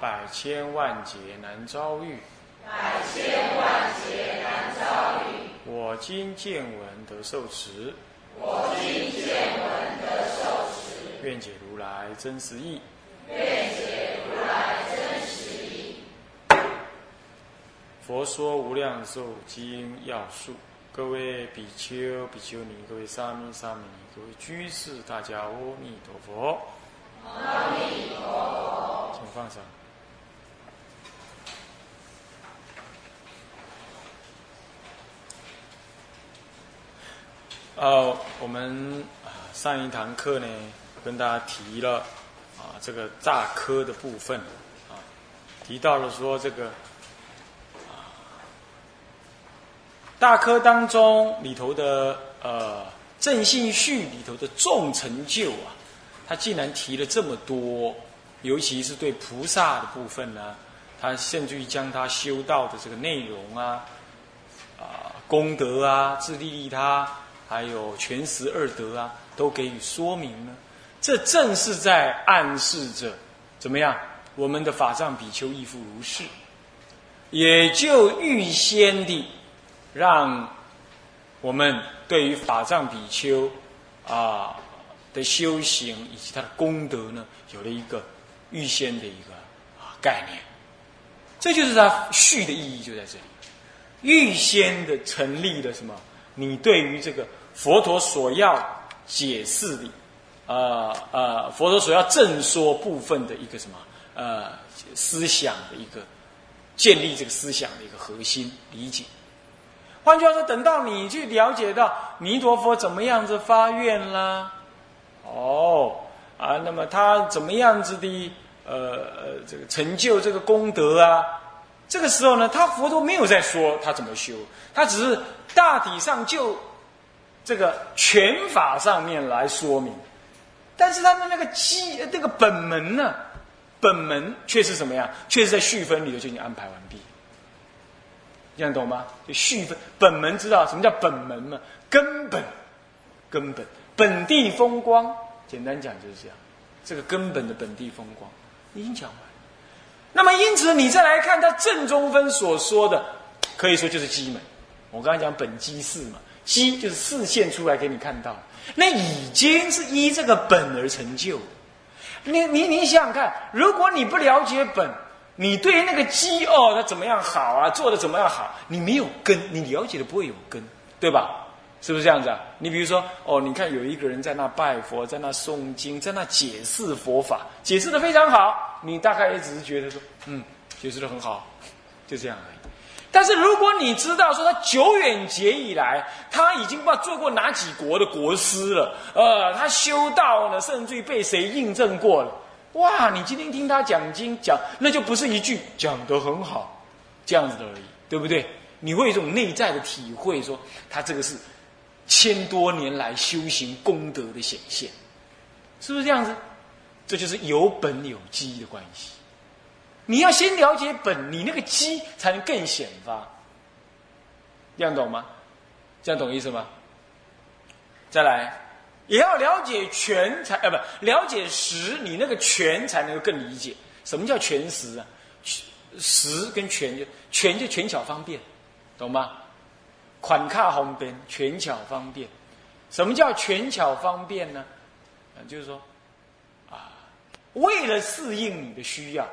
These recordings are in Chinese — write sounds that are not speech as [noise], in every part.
百千万劫难遭遇，百千万劫难遭遇。我今见闻得受持，我今见闻得受持。愿解如来真实义，愿解如来真实义。佛说无量寿经要素，各位比丘、比丘尼，各位沙弥、沙弥尼，各位居士，大家阿弥陀佛。阿弥陀佛。请放上。呃，我们啊上一堂课呢，跟大家提了啊这个诈科的部分啊，提到了说这个啊大科当中里头的呃正信序里头的重成就啊，他竟然提了这么多，尤其是对菩萨的部分呢，他甚至于将他修道的这个内容啊啊功德啊自利利他。还有全十二德啊，都给予说明呢。这正是在暗示着怎么样？我们的法藏比丘亦复如是，也就预先的让我们对于法藏比丘啊的修行以及他的功德呢，有了一个预先的一个啊概念。这就是他序的意义，就在这里，预先的成立了什么？你对于这个。佛陀所要解释的，呃呃，佛陀所要正说部分的一个什么呃思想的一个建立这个思想的一个核心理解。换句话说，等到你去了解到弥陀佛怎么样子发愿啦，哦啊，那么他怎么样子的呃呃这个成就这个功德啊，这个时候呢，他佛陀没有在说他怎么修，他只是大体上就。这个拳法上面来说明，但是他的那个基那个本门呢，本门却是什么呀？却是在序分里头就已经安排完毕。这样懂吗？就序分本门知道什么叫本门吗？根本，根本本地风光，简单讲就是这样。这个根本的本地风光已经讲完。那么因此你再来看他正中分所说的，可以说就是基门。我刚才讲本基四嘛。基就是视现出来给你看到，那已经是依这个本而成就。你你你想想看，如果你不了解本，你对那个基哦，它怎么样好啊，做的怎么样好，你没有根，你了解的不会有根，对吧？是不是这样子啊？你比如说哦，你看有一个人在那拜佛，在那诵经，在那解释佛法，解释的非常好，你大概也只是觉得说，嗯，解释的很好，就这样而已。但是如果你知道说他久远劫以来，他已经不知道做过哪几国的国师了，呃，他修道呢，甚至于被谁印证过了，哇！你今天听他讲经讲，那就不是一句讲得很好，这样子的而已，对不对？你会有一种内在的体会，说他这个是千多年来修行功德的显现，是不是这样子？这就是有本有基的关系。你要先了解本，你那个基才能更显发。这样懂吗？这样懂意思吗？再来，也要了解全才，呃，不了解实，你那个全才能够更理解什么叫全实啊？实跟全就全就全巧方便，懂吗？款卡方便，全巧方便。什么叫全巧方便呢？啊，就是说，啊，为了适应你的需要。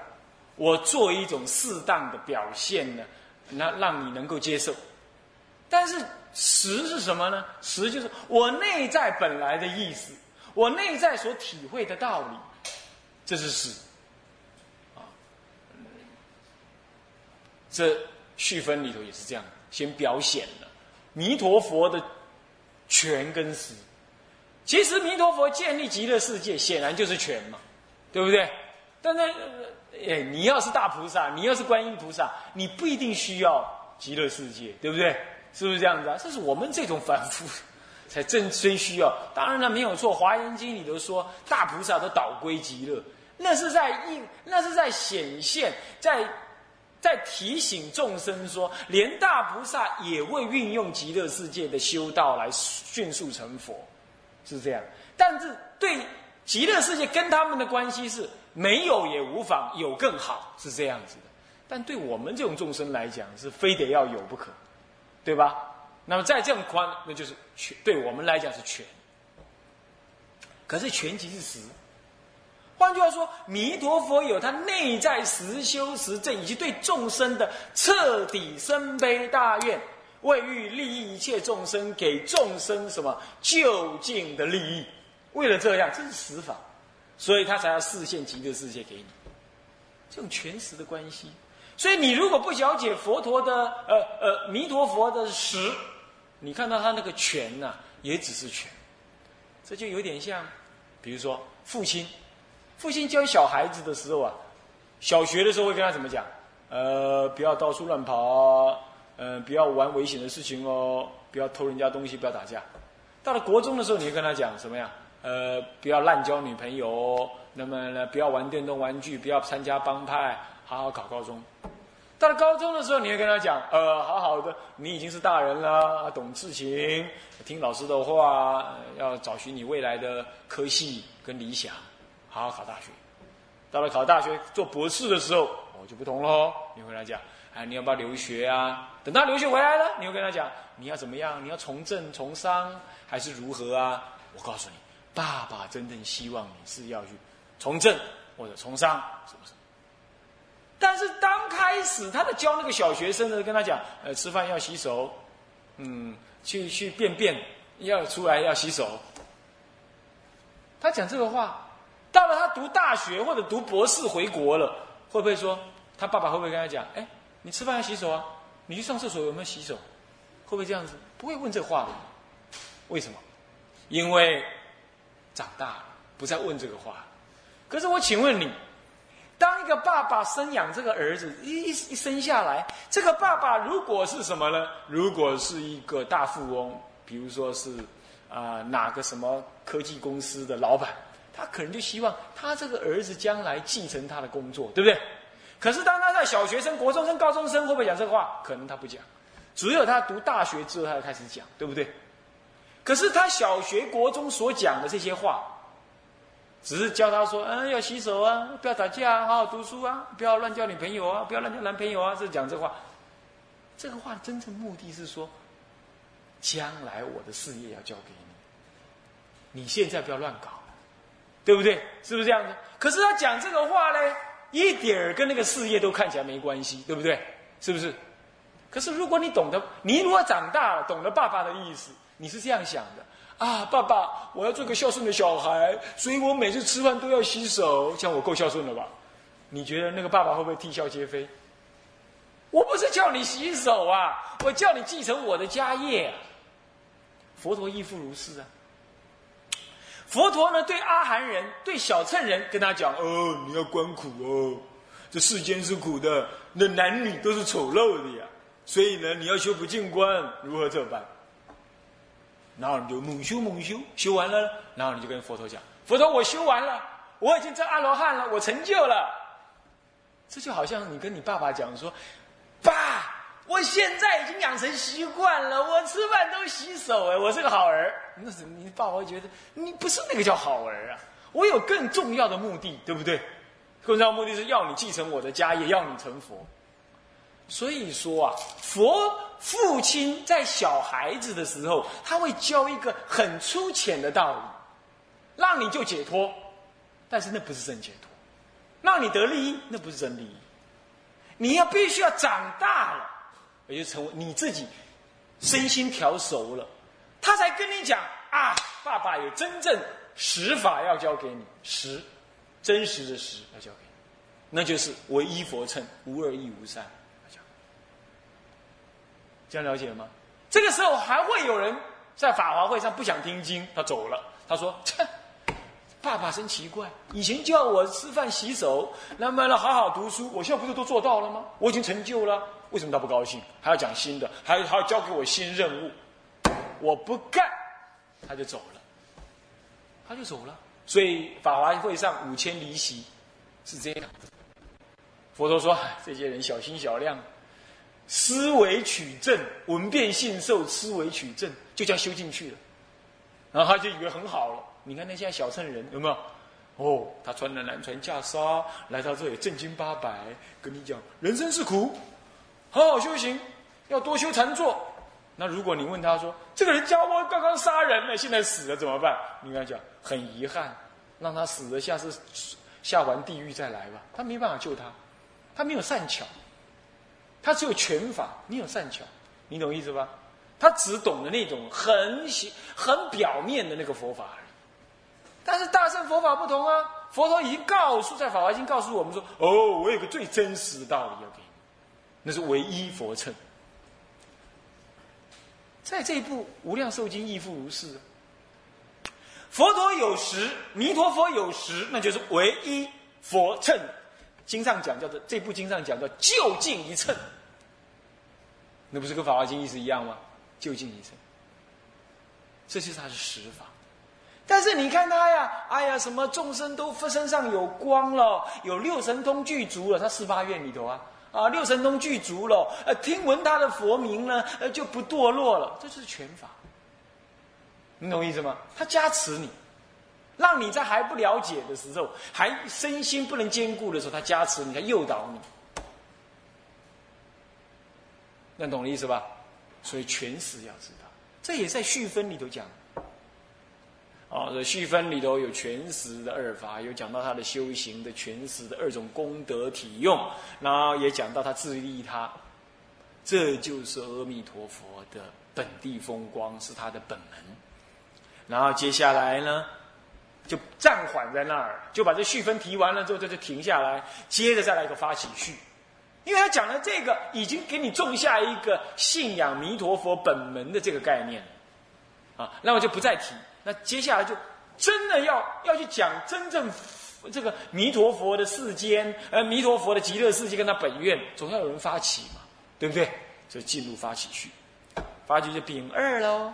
我做一种适当的表现呢，那让你能够接受。但是实是什么呢？实就是我内在本来的意思，我内在所体会的道理，这是实。啊，这序分里头也是这样，先表显了弥陀佛的权跟实。其实弥陀佛建立极乐世界，显然就是权嘛，对不对？但是，哎，你要是大菩萨，你要是观音菩萨，你不一定需要极乐世界，对不对？是不是这样子啊？这是我们这种凡夫才真真需要。当然了，没有错，《华严经》里头说，大菩萨都导归极乐，那是在应，那是在显现，在在提醒众生说，连大菩萨也会运用极乐世界的修道来迅速成佛，是这样。但是对极乐世界跟他们的关系是没有也无妨，有更好，是这样子的。但对我们这种众生来讲，是非得要有不可。对吧？那么在这样宽，那就是全，对我们来讲是全。可是全即是实。换句话说，弥陀佛有他内在实修实证，以及对众生的彻底深悲大愿，为欲利益一切众生，给众生什么就近的利益。为了这样，这是实法，所以他才要示现极乐世界给你，这种全实的关系。所以你如果不了解佛陀的呃呃弥陀佛的实，你看到他那个权呐，也只是权，这就有点像，比如说父亲，父亲教小孩子的时候啊，小学的时候会跟他怎么讲？呃，不要到处乱跑，嗯，不要玩危险的事情哦，不要偷人家东西，不要打架。到了国中的时候，你会跟他讲什么呀？呃，不要滥交女朋友，那么呢，不要玩电动玩具，不要参加帮派。好好考高中，到了高中的时候，你会跟他讲，呃，好好的，你已经是大人了，懂事情，听老师的话，要找寻你未来的科系跟理想，好好考大学。到了考大学做博士的时候，我就不同喽。你会跟他讲，哎，你要不要留学啊？等他留学回来了，你会跟他讲，你要怎么样？你要从政从商还是如何啊？我告诉你，爸爸真正希望你是要去从政或者从商，是不是？但是刚开始，他在教那个小学生的，跟他讲，呃，吃饭要洗手，嗯，去去便便要出来要洗手。他讲这个话，到了他读大学或者读博士回国了，会不会说他爸爸会不会跟他讲，哎，你吃饭要洗手啊？你去上厕所有没有洗手？会不会这样子？不会问这话的。为什么？因为长大了，不再问这个话。可是我请问你。当一个爸爸生养这个儿子，一一一生下来，这个爸爸如果是什么呢？如果是一个大富翁，比如说是啊哪个什么科技公司的老板，他可能就希望他这个儿子将来继承他的工作，对不对？可是当他在小学生、国中生、高中生，会不会讲这个话？可能他不讲，只有他读大学之后，他才开始讲，对不对？可是他小学、国中所讲的这些话。只是教他说：“嗯，要洗手啊，不要打架啊，好好读书啊，不要乱交女朋友啊，不要乱交男朋友啊。”是讲这话。这个话的真正目的是说，将来我的事业要交给你，你现在不要乱搞，对不对？是不是这样子？可是他讲这个话呢，一点儿跟那个事业都看起来没关系，对不对？是不是？可是如果你懂得，你如果长大了，懂得爸爸的意思，你是这样想的。啊，爸爸，我要做个孝顺的小孩，所以我每次吃饭都要洗手。这样我够孝顺了吧？你觉得那个爸爸会不会啼笑皆非？我不是叫你洗手啊，我叫你继承我的家业啊。佛陀亦复如是啊。佛陀呢，对阿含人、对小乘人跟他讲：哦，你要观苦哦，这世间是苦的，那男女都是丑陋的呀。所以呢，你要修不净观，如何这般？然后你就猛修猛修，修完了，然后你就跟佛陀讲：“佛陀，我修完了，我已经成阿罗汉了，我成就了。”这就好像你跟你爸爸讲说：“爸，我现在已经养成习惯了，我吃饭都洗手，哎，我是个好儿。”那是你爸爸会觉得你不是那个叫好儿啊，我有更重要的目的，对不对？更重要的目的是要你继承我的家业，要你成佛。所以说啊，佛父亲在小孩子的时候，他会教一个很粗浅的道理，让你就解脱，但是那不是真解脱，让你得利益，那不是真利益。你要必须要长大了，也就成为你自己身心调熟了，他才跟你讲啊，爸爸有真正实法要教给你，实真实的实要教给你，那就是唯一佛称，无二亦无三。这样了解吗？这个时候还会有人在法华会上不想听经，他走了。他说：“切爸爸真奇怪，以前叫我吃饭洗手，那么呢好好读书，我现在不是都做到了吗？我已经成就了，为什么他不高兴？还要讲新的，还还要交给我新任务，我不干，他就走了，他就走了。所以法华会上五千离席是这样。佛陀说：“这些人小心小量，思维取证，闻变信受，思维取证，就这样修进去了。然后他就以为很好了。你看那些小乘人有没有？哦，他穿了南传袈裟来到这里，正经八百跟你讲，人生是苦，好好修行，要多修禅坐。那如果你问他说，这个人教我刚刚杀人了，现在死了怎么办？你跟他讲，很遗憾，让他死了，下次下完地狱再来吧。他没办法救他。”他没有善巧，他只有拳法，你有善巧，你懂意思吧？他只懂得那种很很表面的那个佛法而已。但是大乘佛法不同啊，佛陀已经告诉在《法华经》告诉我们说：“哦，我有个最真实的道理要给你，那是唯一佛乘。”在这一部《无量寿经》亦复如是。佛陀有时，弥陀佛有时，那就是唯一佛乘。经上讲叫做这部经上讲叫就近一乘，那不是跟《法华经》意思一样吗？就近一乘，这就是他的实法。但是你看他呀，哎呀，什么众生都身上有光了，有六神通具足了，他四八愿里头啊，啊，六神通具足了，呃，听闻他的佛名呢，呃，就不堕落了，这就是全法。你懂意思吗？他加持你。让你在还不了解的时候，还身心不能兼顾的时候，他加持你，他诱导你，那懂的意思吧？所以全实要知道，这也在续分里头讲。哦，这续分里头有全实的二法，有讲到他的修行的全实的二种功德体用，然后也讲到他自利他，这就是阿弥陀佛的本地风光，是他的本门。然后接下来呢？就暂缓在那儿，就把这序分提完了之后，这就停下来，接着再来一个发起序，因为他讲了这个，已经给你种下一个信仰弥陀佛本门的这个概念啊，那我就不再提。那接下来就真的要要去讲真正这个弥陀佛的世间，呃，弥陀佛的极乐世界跟他本愿，总要有人发起嘛，对不对？就进入发起序，发起就丙二喽。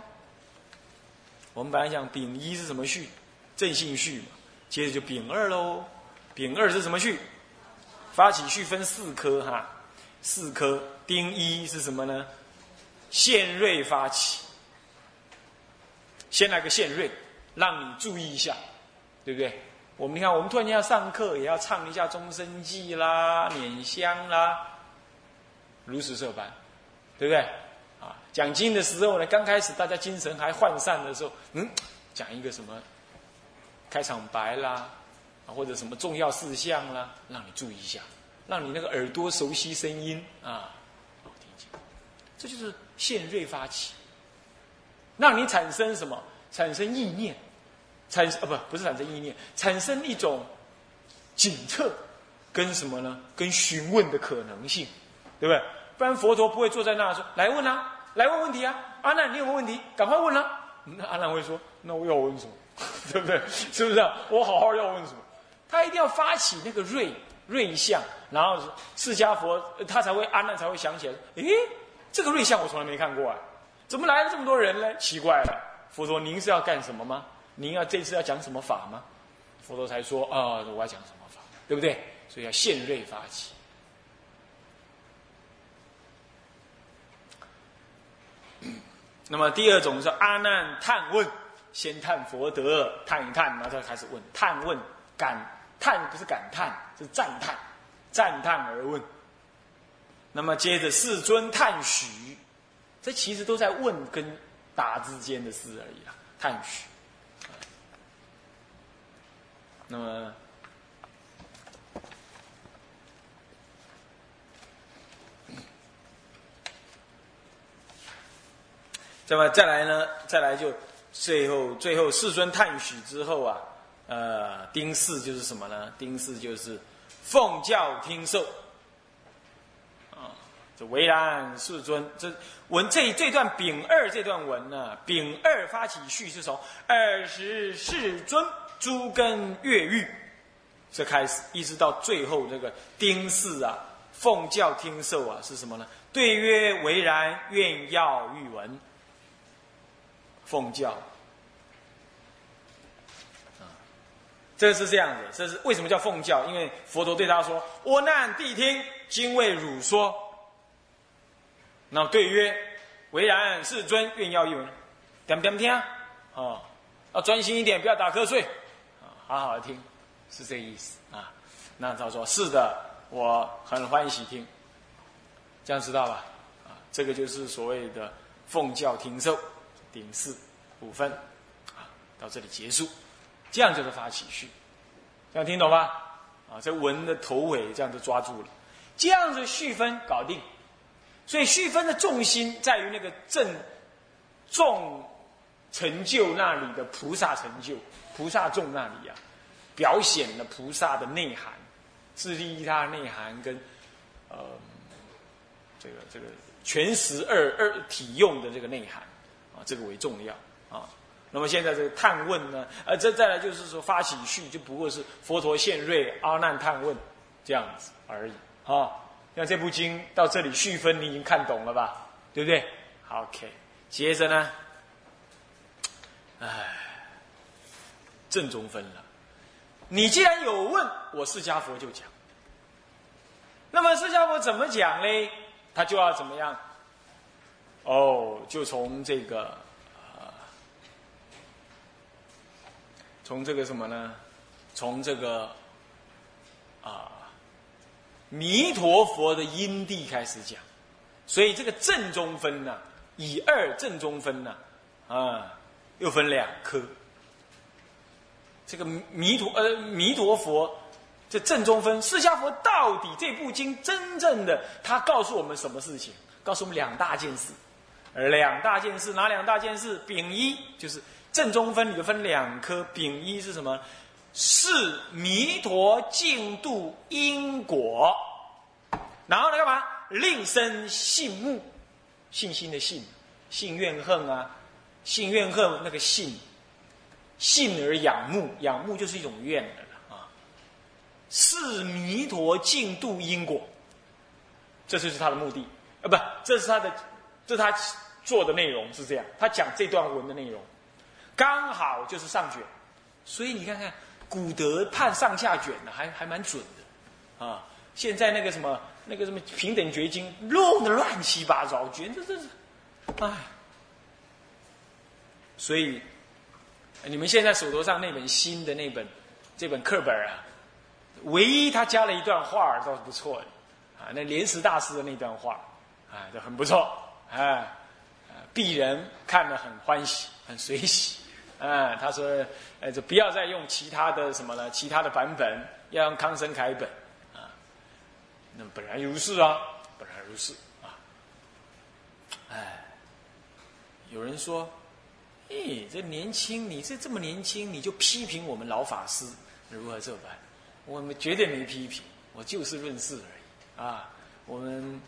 我们本来讲丙一是什么序？正性序嘛，接着就丙二喽。丙二是什么序？发起序分四科哈，四科。丁一是什么呢？现瑞发起。先来个现瑞，让你注意一下，对不对？我们你看，我们突然间要上课，也要唱一下终身记啦、捻香啦，如实这般，对不对？啊，讲经的时候呢，刚开始大家精神还涣散的时候，嗯，讲一个什么？开场白啦，啊或者什么重要事项啦，让你注意一下，让你那个耳朵熟悉声音啊，好听见。这就是现瑞发起，让你产生什么？产生意念，产啊不不是产生意念，产生一种警测跟什么呢？跟询问的可能性，对不对？不然佛陀不会坐在那说来问啊，来问问题啊，阿难你有问题，赶快问啊。那阿难会说，那我要问什么？[laughs] 对不对？是不是？我好好要问什么？他一定要发起那个瑞瑞相，然后释迦佛他才会安难才会想起来。诶，这个瑞相我从来没看过啊，怎么来了这么多人呢？奇怪了。佛陀：“您是要干什么吗？您要这次要讲什么法吗？”佛陀才说：“啊，我要讲什么法，对不对？所以要现瑞发起。那么第二种是阿难探问。”先叹佛德，叹一叹，然后再开始问。叹问，感叹不是感叹，是赞叹，赞叹而问。那么接着世尊叹许，这其实都在问跟答之间的事而已啦。叹许。那么，那么再来呢？再来就。最后，最后世尊叹许之后啊，呃，丁四就是什么呢？丁四就是奉教听受啊。这为然，世尊这文这这段丙二这段文呢，丙二发起序是从二十世尊诸根越狱，这开始一直到最后这个丁氏啊，奉教听受啊，是什么呢？对曰：“为然，愿要欲闻。”奉教啊，这是这样子。这是为什么叫奉教？因为佛陀对他说：“我难谛听，今为汝说。”那对曰：“为然，世尊，愿要一闻。”点点听啊，要专心一点，不要打瞌睡啊，好好的听，是这个意思啊。那他说：“是的，我很欢喜听。”这样知道吧？啊，这个就是所谓的奉教听受。顶四五分，啊，到这里结束，这样就是发起序，这样听懂吗？啊，这文的头尾这样就抓住了，这样子序分搞定，所以序分的重心在于那个正众成就那里的菩萨成就，菩萨众那里啊，表显了菩萨的内涵，自利益他内涵跟呃这个这个全十二二体用的这个内涵。啊这个为重要啊，那么现在这个探问呢，呃，这再来就是说发起序，就不过是佛陀现瑞阿难探问这样子而已啊。像这部经到这里序分，你已经看懂了吧？对不对？OK，接着呢，哎，正中分了。你既然有问，我释迦佛就讲。那么释迦佛怎么讲呢？他就要怎么样？哦，就从这个，从这个什么呢？从这个啊，弥陀佛的因地开始讲，所以这个正中分呢，以二正中分呢，啊，又分两科。这个弥陀呃弥陀佛这正中分，释迦佛到底这部经真正的他告诉我们什么事情？告诉我们两大件事。两大件事，哪两大件事？丙一就是正中分你就分两颗，丙一是什么？是弥陀净度因果。然后呢，干嘛？令生信目，信心的信，信怨恨啊，信怨恨那个信，信而仰慕，仰慕就是一种怨的了啊。是弥陀净度因果，这就是他的目的啊，不，这是他的。这他做的内容是这样，他讲这段文的内容，刚好就是上卷，所以你看看古德判上下卷的还还蛮准的，啊，现在那个什么那个什么平等绝经弄得乱七八糟，觉得这是，唉，所以你们现在手头上那本新的那本这本课本啊，唯一他加了一段话倒是不错的，啊，那莲池大师的那段话，啊，这很不错。啊，鄙人看了很欢喜，很随喜。啊，他说，呃，就不要再用其他的什么了，其他的版本，要用康生楷本。啊，那本来如是啊，本来如是啊。哎，有人说，咦，这年轻，你这这么年轻，你就批评我们老法师如何这般？我们绝对没批评，我就事论事而已。啊，我们。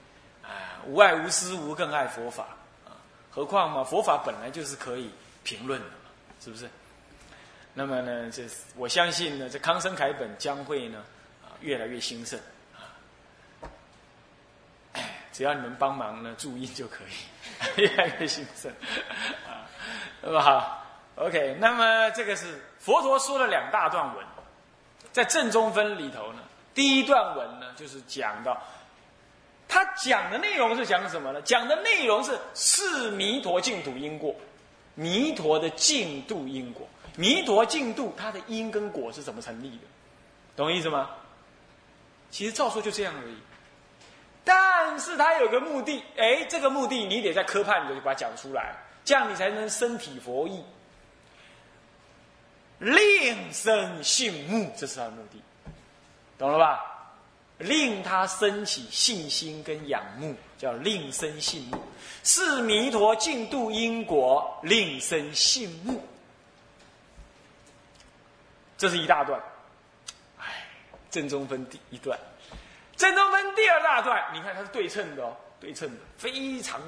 啊，无爱无私，无更爱佛法啊！何况嘛，佛法本来就是可以评论的嘛，是不是？那么呢，这我相信呢，这康生楷本将会呢啊越来越兴盛啊！只要你们帮忙呢，注意就可以 [laughs] 越来越兴盛啊！那么好，OK，那么这个是佛陀说了两大段文，在正中分里头呢，第一段文呢就是讲到。他讲的内容是讲什么呢？讲的内容是是弥陀净土因果，弥陀的净土因果，弥陀净土它的因跟果是怎么成立的？懂意思吗？其实照说就这样而已，但是他有个目的，哎，这个目的你得在科判里就把它讲出来，这样你才能身体佛意，令生信目，这是他的目的，懂了吧？令他升起信心跟仰慕，叫令生信慕；是弥陀净度因果，令生信慕。这是一大段。哎，正中分第一段，正中分第二大段，你看它是对称的哦，对称的，非常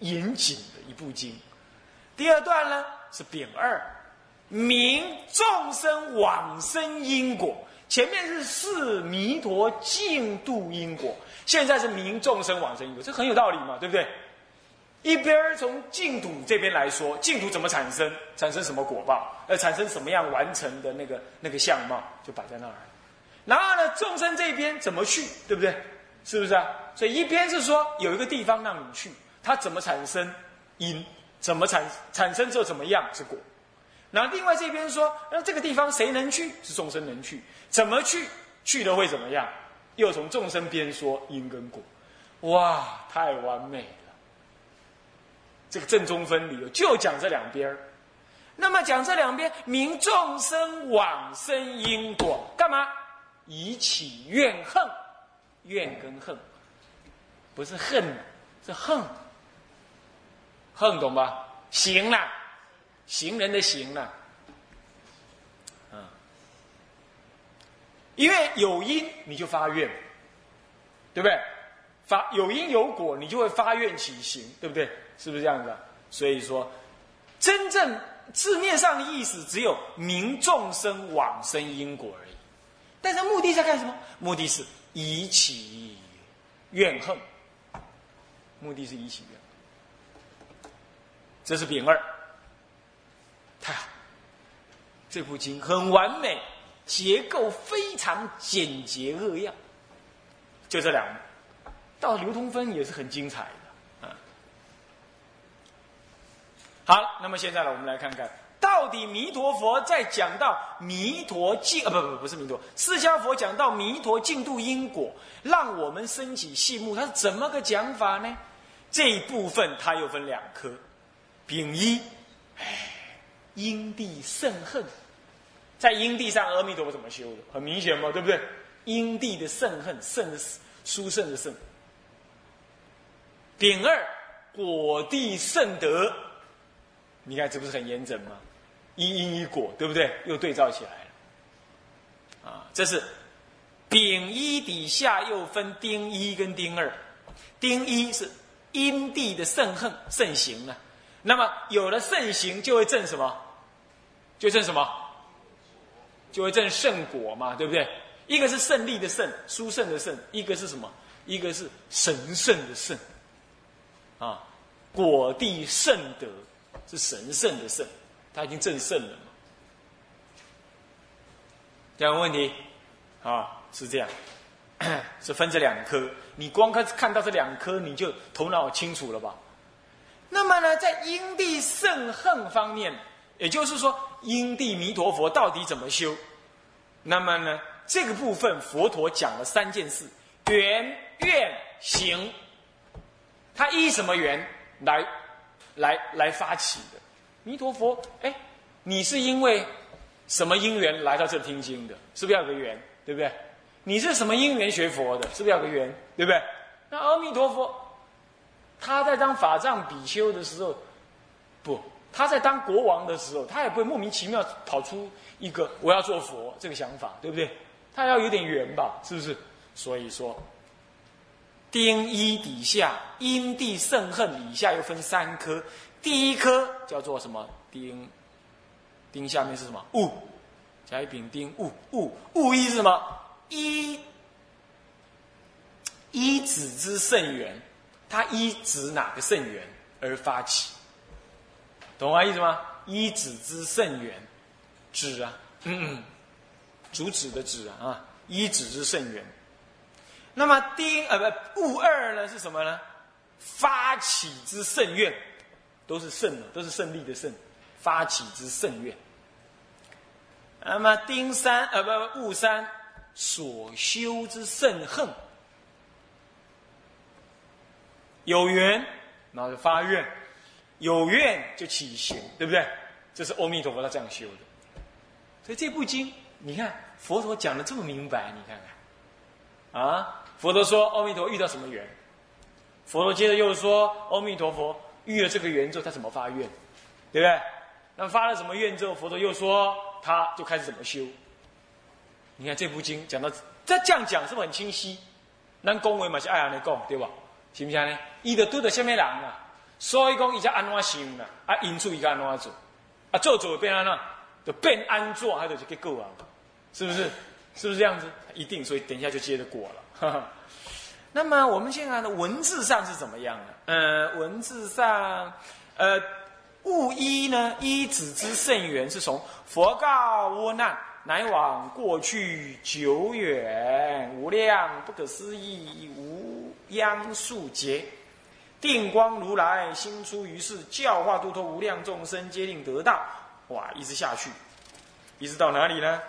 严谨的一部经。第二段呢是丙二，明众生往生因果。前面是示弥陀净度因果，现在是明众生往生因果，这很有道理嘛，对不对？一边从净土这边来说，净土怎么产生，产生什么果报，呃，产生什么样完成的那个那个相貌，就摆在那儿。然后呢，众生这边怎么去，对不对？是不是啊？所以一边是说有一个地方让你去，它怎么产生因，怎么产产生之后怎么样是果。然后另外这边说，那这个地方谁能去？是众生能去，怎么去？去了会怎么样？又从众生边说因跟果，哇，太完美了！这个正中分离就讲这两边那么讲这两边，明众生往生因果，干嘛？以起怨恨，怨跟恨，不是恨，是恨，恨懂吧？行了，行人的行了，嗯，因为有因你就发愿，对不对？发有因有果，你就会发愿起行，对不对？是不是这样子？所以说，真正字面上的意思只有明众生往生因果而已。但是目的在干什么？目的是以起怨恨，目的是以起怨。这是丙二，太好，这部经很完美，结构非常简洁扼要，就这两，到流通分也是很精彩的啊。好，那么现在呢，我们来看看。到底弥陀佛在讲到弥陀净啊不不不是弥陀，释迦佛讲到弥陀净度因果，让我们升起信目，他是怎么个讲法呢？这一部分他又分两科，丙一，哎，因地甚恨，在因地上阿弥陀佛怎么修的？很明显嘛，对不对？因地的甚恨，甚殊胜的胜。丙二果地甚德，你看这不是很严整吗？一因一果，对不对？又对照起来了，啊，这是丙一底下又分丁一跟丁二，丁一是因地的圣恨盛行了，那么有了盛行就会证什么？就证什么？就会证圣果嘛，对不对？一个是胜利的胜，殊胜的胜；一个是什么？一个是神圣的圣，啊，果地圣德是神圣的圣。他已经正圣了嘛？这样问题啊，是这样，[clears throat] 是分这两颗。你光看看到这两颗，你就头脑清楚了吧？那么呢，在因地圣恨方面，也就是说，因地弥陀佛到底怎么修？那么呢，这个部分佛陀讲了三件事：缘、愿、行。他依什么缘来来来发起的？弥陀佛，哎，你是因为什么因缘来到这听经的？是不是要个缘？对不对？你是什么因缘学佛的？是不是要个缘？对不对？那阿弥陀佛，他在当法藏比丘的时候，他在当国王的时候，他也不会莫名其妙跑出一个我要做佛这个想法，对不对？他要有点缘吧，是不是？所以说，丁一底下因地圣恨底下又分三科。第一颗叫做什么？丁，丁下面是什么？戊，甲乙丙丁戊，戊戊一是什么？一，一子之圣缘，他一指哪个圣缘而发起？懂我意思吗？一子之圣缘，指啊，嗯嗯，主旨的旨啊啊，一子之圣缘。那么丁呃不戊二呢是什么呢？发起之圣愿。都是胜的，都是胜利的胜，发起之圣愿。那么丁三呃不戊三所修之圣恨，有缘然后就发愿，有愿就起行，对不对？这是阿弥陀佛他这样修的。所以这部经，你看佛陀讲的这么明白，你看看啊，佛陀说阿弥陀遇到什么缘，佛陀接着又说阿弥陀佛。遇了这个缘之后，他怎么发愿，对不对？那发了什么愿之后，佛陀又说，他就开始怎么修。你看这部经讲到，这这样讲是不是很清晰？咱恭维嘛是爱安尼讲，对吧？行不行呢？伊就对着下面人啊？所以讲伊才安怎想啦？啊，因出伊该安怎做？啊，做做变安怎？就变安坐，还得去给够啊，是不是？是不是这样子？一定，所以等一下就接着过了。[laughs] 那么我们现在的文字上是怎么样呢？呃，文字上，呃，物一呢，一子之甚源，是从佛告阿难，乃往过去久远无量不可思议无央数劫，定光如来心出于世，教化度脱无量众生，皆令得道。哇，一直下去，一直到哪里呢？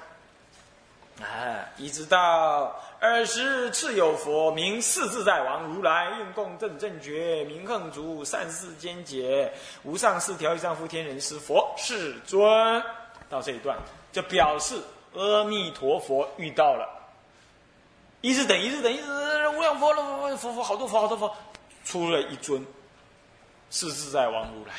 啊，一直到尔时，次有佛名四自在王如来，应供正正觉，名横足，善事坚解，无上四条以上夫天人师佛世尊。到这一段，就表示阿弥陀佛遇到了，一直等，一直等，一直无量佛了，佛佛好多佛，好多佛，出了一尊四自在王如来。